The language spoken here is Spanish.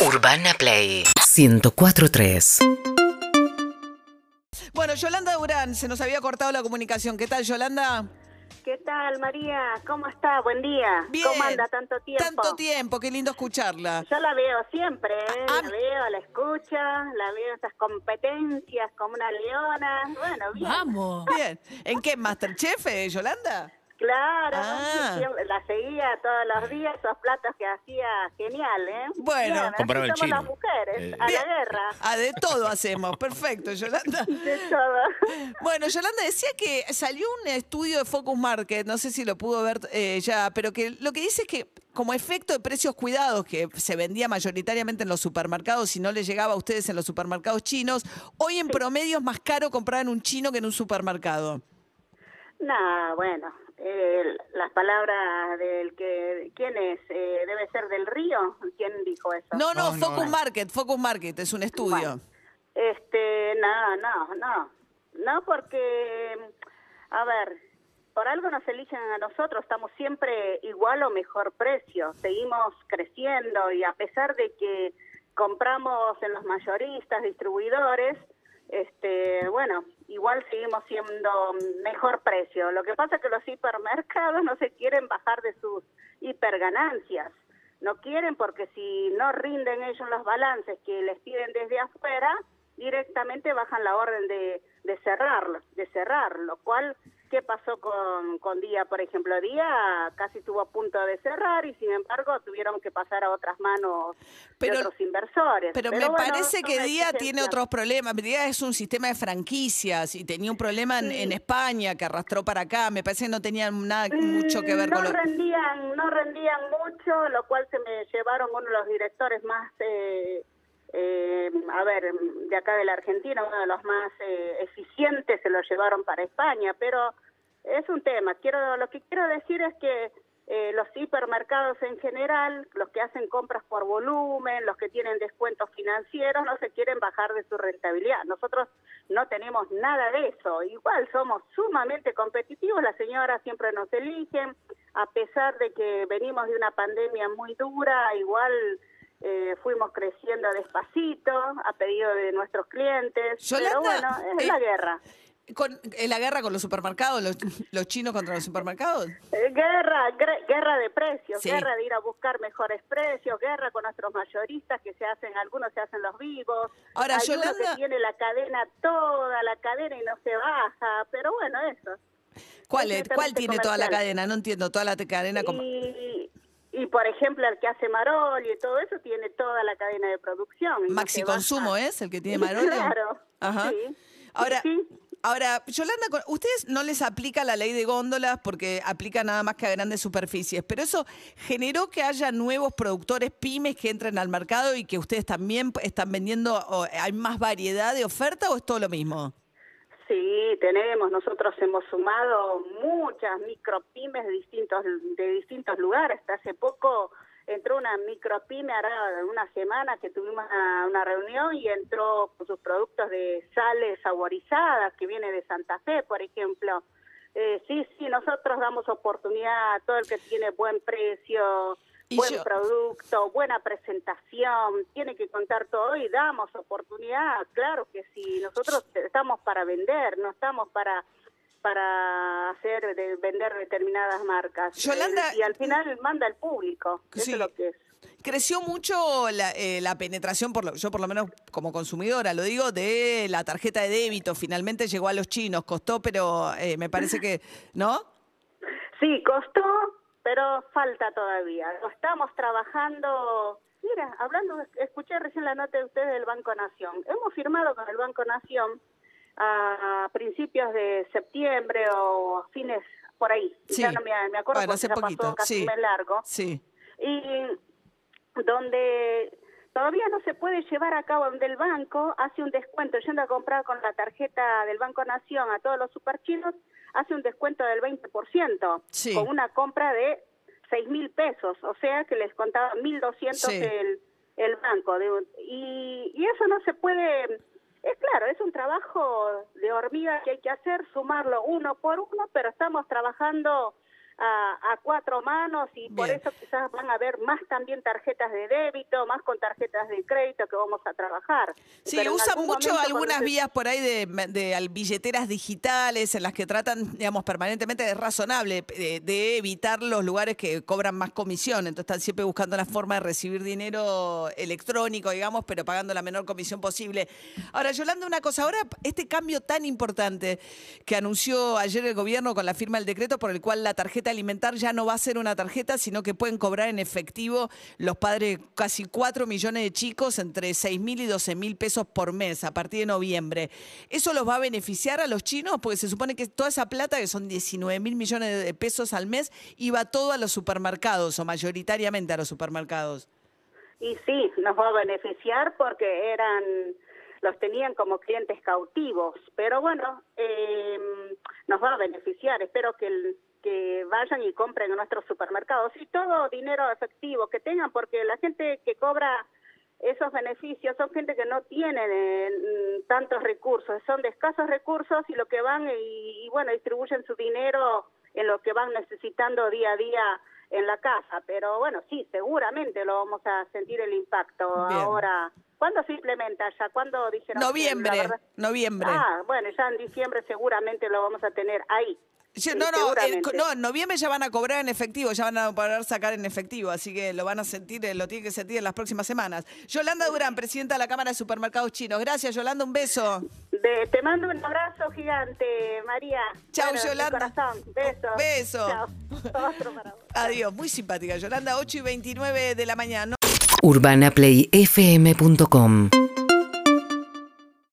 Urbana Play 1043. Bueno, Yolanda Durán, se nos había cortado la comunicación. ¿Qué tal, Yolanda? ¿Qué tal, María? ¿Cómo está? Buen día. Bien. ¿Cómo anda tanto tiempo? Tanto tiempo, qué lindo escucharla. Yo la veo siempre, ¿eh? Ah, la veo, la escucho, la veo esas competencias como una leona. Bueno, bien. Vamos. Bien. ¿En qué? ¿Masterchef, eh, Yolanda? Claro, Ah. la seguía todos los días, esos platos que hacía genial, ¿eh? Bueno. Bien, así Compraba el somos chino. las mujeres, Eh, a Bien. la guerra, Ah, de todo hacemos. Perfecto, Yolanda. de todo. Bueno, Yolanda decía que salió un estudio de Focus Market, no sé si lo pudo ver eh, ya, pero que lo que dice es que como efecto de precios cuidados que se vendía mayoritariamente en los supermercados y no le llegaba a ustedes en los supermercados chinos, hoy en promedio es más caro comprar en un chino que en un supermercado. No, bueno, eh, las palabras del que, ¿quién es? Eh, ¿Debe ser del río? ¿Quién dijo eso? No, no, Focus no. Market, Focus Market es un estudio. Este, no, no, no. No porque, a ver, por algo nos eligen a nosotros, estamos siempre igual o mejor precio, seguimos creciendo y a pesar de que compramos en los mayoristas, distribuidores, este, bueno, igual seguimos siendo mejor precio. Lo que pasa es que los hipermercados no se quieren bajar de sus hiperganancias. No quieren porque si no rinden ellos los balances que les piden desde afuera, directamente bajan la orden de, de cerrarlo, de cerrar, lo cual, ¿qué pasó con, con Día, por ejemplo? Día casi estuvo a punto de cerrar y sin embargo tuvieron que pasar a otras manos Pero- de otros inversores. Pero, me bueno, parece que Día tiene otros problemas. Día es un sistema de franquicias y tenía un problema en, en España que arrastró para acá. Me parece que no tenía nada mucho que ver Mm, no con lo... rendían no rendían mucho lo cual se me llevaron uno de los directores más eh, eh, a ver de acá de la Argentina uno de los más eh, eficientes se lo llevaron para España pero es un tema quiero lo que quiero decir es que eh, los hipermercados en general, los que hacen compras por volumen, los que tienen descuentos financieros, no se quieren bajar de su rentabilidad. Nosotros no tenemos nada de eso. Igual somos sumamente competitivos, las señoras siempre nos eligen, a pesar de que venimos de una pandemia muy dura, igual eh, fuimos creciendo despacito a pedido de nuestros clientes. Yolanda, pero bueno, es eh, la guerra. Con, en la guerra con los supermercados, los, los chinos contra los supermercados. Eh, Guerra, guerra de precios, Sí. guerra de ir a buscar mejores precios, guerra con nuestros mayoristas que se hacen, algunos se hacen los vivos. Ahora, Hay uno Yolanda- que tiene la cadena, toda la cadena y no se baja, pero bueno, eso. ¿Cuál, Es ¿cuál tiene toda la cadena? No entiendo, toda la cadena. Y, y por ejemplo, el que hace Maroli y todo eso tiene toda la cadena de producción. no Maxi Consumo es el que tiene Marolio. Claro. Ajá. sí. Ahora, Sí. ahora, Yolanda, ustedes no les aplica la ley de góndolas porque aplica nada más que a grandes superficies, pero eso generó que haya nuevos productores pymes que entren al mercado y que ustedes también están vendiendo, o hay más variedad de oferta o es todo lo mismo? Sí, tenemos. Nosotros hemos sumado muchas micropymes de distintos de distintos lugares. Hasta hace poco entró una micropyme, hará una semana que tuvimos una, una reunión y entró con sus productos de sales saborizadas que viene de Santa Fe, por ejemplo. Eh, sí, sí, nosotros damos oportunidad a todo el que tiene buen precio, Y buen yo- producto, buena presentación, tiene que contar todo y damos oportunidad, claro que sí, nosotros estamos para vender, no estamos para para hacer de vender determinadas marcas. Yolanda- y al final manda el público, eso es lo que es. Creció mucho la, eh, la penetración, por lo, yo por lo menos como consumidora lo digo, de la tarjeta de débito. Finalmente llegó a los chinos, costó, pero eh, me parece que, ¿no? Sí, costó, pero falta todavía. Lo estamos trabajando. Mira, hablando, escuché recién la nota de ustedes del Banco Nación. Hemos firmado con el Banco Nación a principios de septiembre o fines por ahí. Sí. Ya no me, me acuerdo Bueno, hace poquito, pasó casi sí. largo. Sí. y donde todavía no se puede llevar a cabo, donde el banco hace un descuento, yendo a comprar con la tarjeta del Banco Nación a todos los superchinos, hace un descuento del 20%, Sí. con una compra de 6 mil pesos, o sea que les contaba 1.200 Sí. el, el banco. de y, y eso no se puede, es claro, es un trabajo de hormiga que hay que hacer, sumarlo uno por uno, pero estamos trabajando a, a cuatro manos y por eso quizás van a haber más también tarjetas de débito, más con tarjetas de crédito que vamos a trabajar. Sí, Pero usan mucho momento, algunas se- vías por ahí de, de billeteras digitales en las que tratan, digamos, permanentemente, es razonable, de, de evitar los lugares que cobran más comisión. Entonces están siempre buscando la forma de recibir dinero electrónico, digamos, pero pagando la menor comisión posible. Ahora, Yolanda, una cosa, ahora este cambio tan importante que anunció ayer el gobierno con la firma del decreto por el cual la tarjeta alimentar ya no va a ser una tarjeta, sino que pueden cobrar en efectivo los padres casi 4 millones de chicos entre 6 mil y 12 mil pesos por mes a partir de noviembre. ¿Eso los va a beneficiar a los chinos? Porque se supone que toda esa plata, que son 19 mil millones de pesos al mes, iba todo a los supermercados o mayoritariamente a los supermercados. Y sí, nos va a beneficiar porque eran, los tenían como clientes cautivos, pero bueno, eh, nos va a beneficiar. Espero que, el- que vayan y compren en nuestros supermercados y todo dinero efectivo que tengan, porque la gente que cobra esos beneficios son gente que no tiene eh, mm, tantos recursos, son de escasos recursos y lo que van y, y, bueno, distribuyen su dinero en lo que van necesitando día a día en la casa. Pero bueno, sí, seguramente lo vamos a sentir el impacto Bien. ahora. ¿Cuándo se implementa ya? ¿Cuándo dijeron? Noviembre, noviembre. Ah, bueno, ya en diciembre seguramente lo vamos a tener ahí. Yo- no, no, eh, no, en noviembre ya van a cobrar en efectivo, ya van a poder sacar en efectivo, así que lo van a sentir, eh, lo tienen que sentir en las próximas semanas. Yolanda Durán, presidenta de la Cámara de Supermercados Chinos. Gracias, Yolanda, un beso. De- te mando un abrazo gigante, María. Bueno, de Yolanda. corazón. Beso. Beso. Chao. Otro para vos. Adiós, muy simpática. Yolanda, 8 y 29 de la mañana. UrbanaPlayFM.com